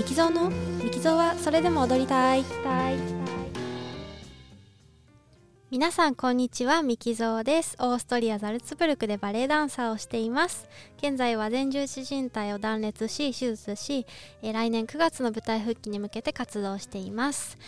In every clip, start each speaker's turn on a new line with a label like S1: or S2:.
S1: ミキゾーの？ミキゾーはそれでも踊りたい。皆さんこんにちは。ミキゾーです。オーストリアザルツブルクでバレエダンサーをしています。現在は前十字靭帯を断裂し手術し、え、来年9月の舞台復帰に向けて活動しています。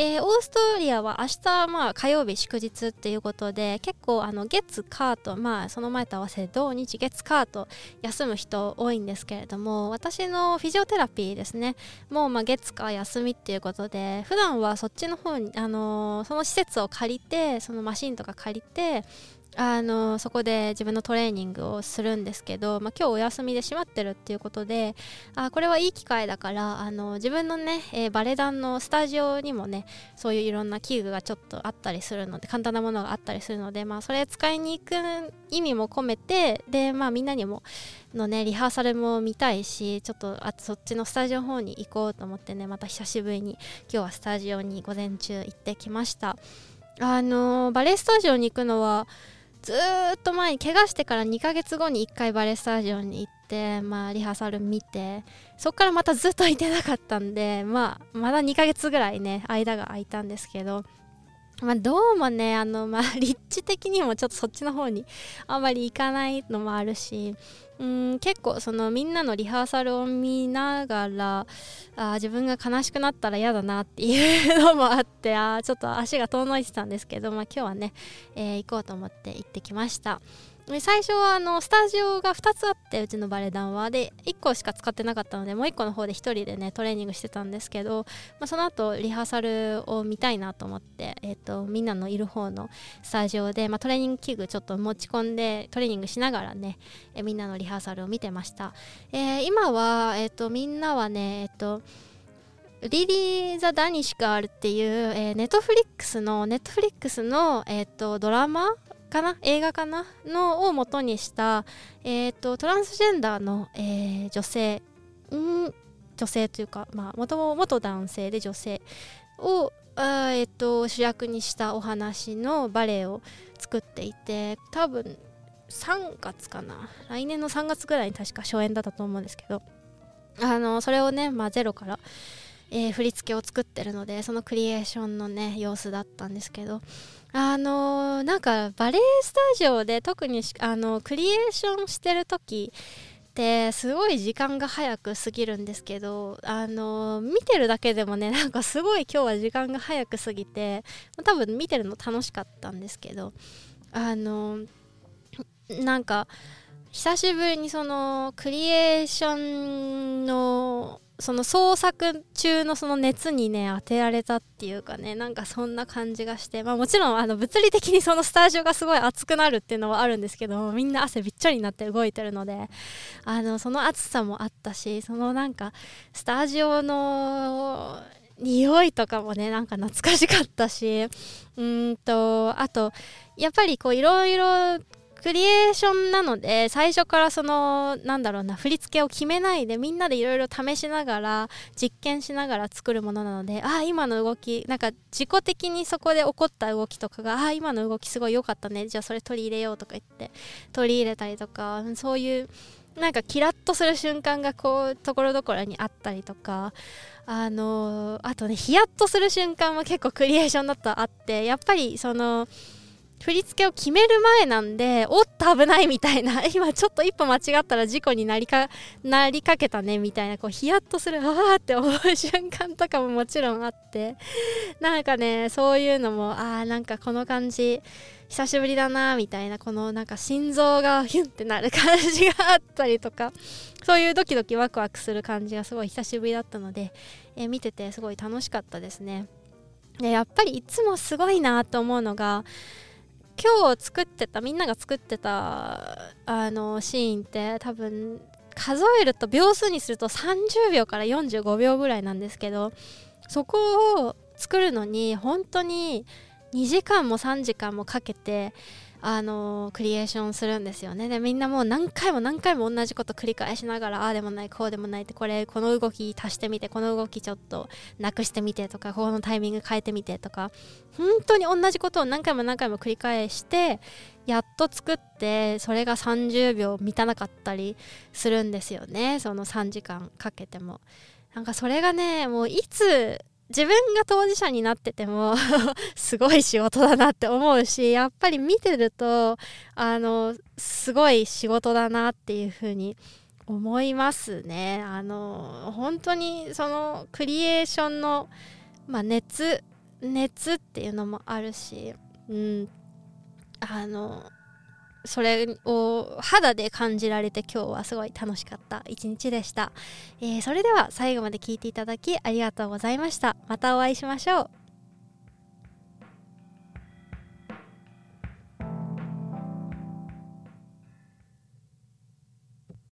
S1: えー、オーストラリアは明日、まあ、火曜日祝日っていうことで結構あの月カート、まあ、その前と合わせて土日月カート休む人多いんですけれども私のフィジオテラピーですね。もうまあ月火休みっていうことで普段はそっちの方に、あのー、その施設を借りてそのマシンとか借りてあのそこで自分のトレーニングをするんですけど、まあ、今日お休みで閉まってるっていうことであこれはいい機会だからあの自分のね、えー、バレエ団のスタジオにもねそういういろんな器具がちょっとあったりするので簡単なものがあったりするので、まあ、それ使いに行く意味も込めてで、まあ、みんなにものねリハーサルも見たいしちょっとあそっちのスタジオの方に行こうと思ってねまた久しぶりに今日はスタジオに午前中行ってきました。あのバレエスタジオに行くのはずっと前に怪我してから2ヶ月後に1回バレエスタジオに行って、まあ、リハーサル見てそこからまたずっといてなかったんで、まあ、まだ2ヶ月ぐらいね間が空いたんですけどまあ、どうもねあの、まあ、立地的にもちょっとそっちの方にあんまり行かないのもあるしうん結構そのみんなのリハーサルを見ながらあ自分が悲しくなったら嫌だなっていうのもあってあちょっと足が遠のいてたんですけど、まあ、今日はね、えー、行こうと思って行ってきました。最初はあのスタジオが2つあってうちのバレエ団は。で1個しか使ってなかったのでもう1個の方で1人でねトレーニングしてたんですけど、まあ、その後リハーサルを見たいなと思って、えーと、みんなのいる方のスタジオで、まあ、トレーニング器具ちょっと持ち込んでトレーニングしながらね、え、みんなのリハーサルを見てました、えー、今は、えーと、みんなはねえ、ー、とリリー・ザ・ダニシカールっていう、えー、ネットフリックスのネットフリックスの、えーとドラマかな？映画かな？のを元にした、えーと、トランスジェンダーの、えー、女性ん？女性というか、まあ、元元男性で女性をあ、えーと、主役にしたお話のバレエを作っていて多分3月かな？来年の3月ぐらいに確か初演だったと思うんですけどあのそれをね、まあ、ゼロから、えー、振り付けを作ってるのでそのクリエーションのね様子だったんですけどあの、なんかバレエスタジオで特にあのクリエーションしてる時ってすごい時間が早く過ぎるんですけどあの、見てるだけでもねなんかすごい今日は時間が早く過ぎて多分見てるの楽しかったんですけどあの、なんか久しぶりにそのクリエーションのその創作中のその熱にね当てられたっていうかねなんかそんな感じがして、まあ、もちろんあの物理的にそのスタジオがすごい熱くなるっていうのはあるんですけどみんな汗びっちょりになって動いてるのであのその暑さもあったしそのなんかスタジオの匂いとかもねなんか懐かしかったしうんとあとやっぱりこういろいろクリエーションなので最初からそのなんだろうな振り付けを決めないでみんなでいろいろ試しながら実験しながら作るものなのでああ今の動きなんか自己的にそこで起こった動きとかがああ今の動きすごい良かったねじゃあそれ取り入れようとか言って取り入れたりとかそういうなんかキラッとする瞬間がこうところどころにあったりとかあのー、あとねヒヤッとする瞬間も結構クリエーションだとあってやっぱりその振り付けを決める前なんでおっと危ないみたいな。今ちょっと一歩間違ったら事故になりかなりかけたねみたいなこうヒヤッとするああって思う瞬間とかももちろんあって。なんかねそういうのもああなんかこの感じ久しぶりだなみたいなこのなんか心臓が ヒュンってなる感じがあったりとかそういうドキドキワクワクする感じがすごい久しぶりだったので、えー、見ててすごい楽しかったですね。でやっぱりいつもすごいなと思うのが今日作ってたみんなが作ってたあのシーンって多分数えると秒数にすると30秒から45秒ぐらいなんですけどそこを作るのに本当に2時間も3時間もかけてあのクリエーションするんですよねでみんなもう何回も何回も同じこと繰り返しながらああでもないこうでもないってこれこの動き足してみてこの動きちょっとなくしてみてとかこのタイミング変えてみてとか本当に同じことを何回も何回も繰り返してやっと作ってそれが30秒満たなかったりするんですよねその3時間かけても。なんかそれがねもういつ自分が当事者になってても すごい仕事だなって思うしやっぱり見てるとあのすごい仕事だなっていうふうに思いますね。あの本当にそのクリエーションの、まあ、熱熱っていうのもあるし、うん、あのそれを肌で感じられて今日はすごい楽しかった一日でした、えー、それでは最後まで聞いていただきありがとうございました。またお会いしましょう。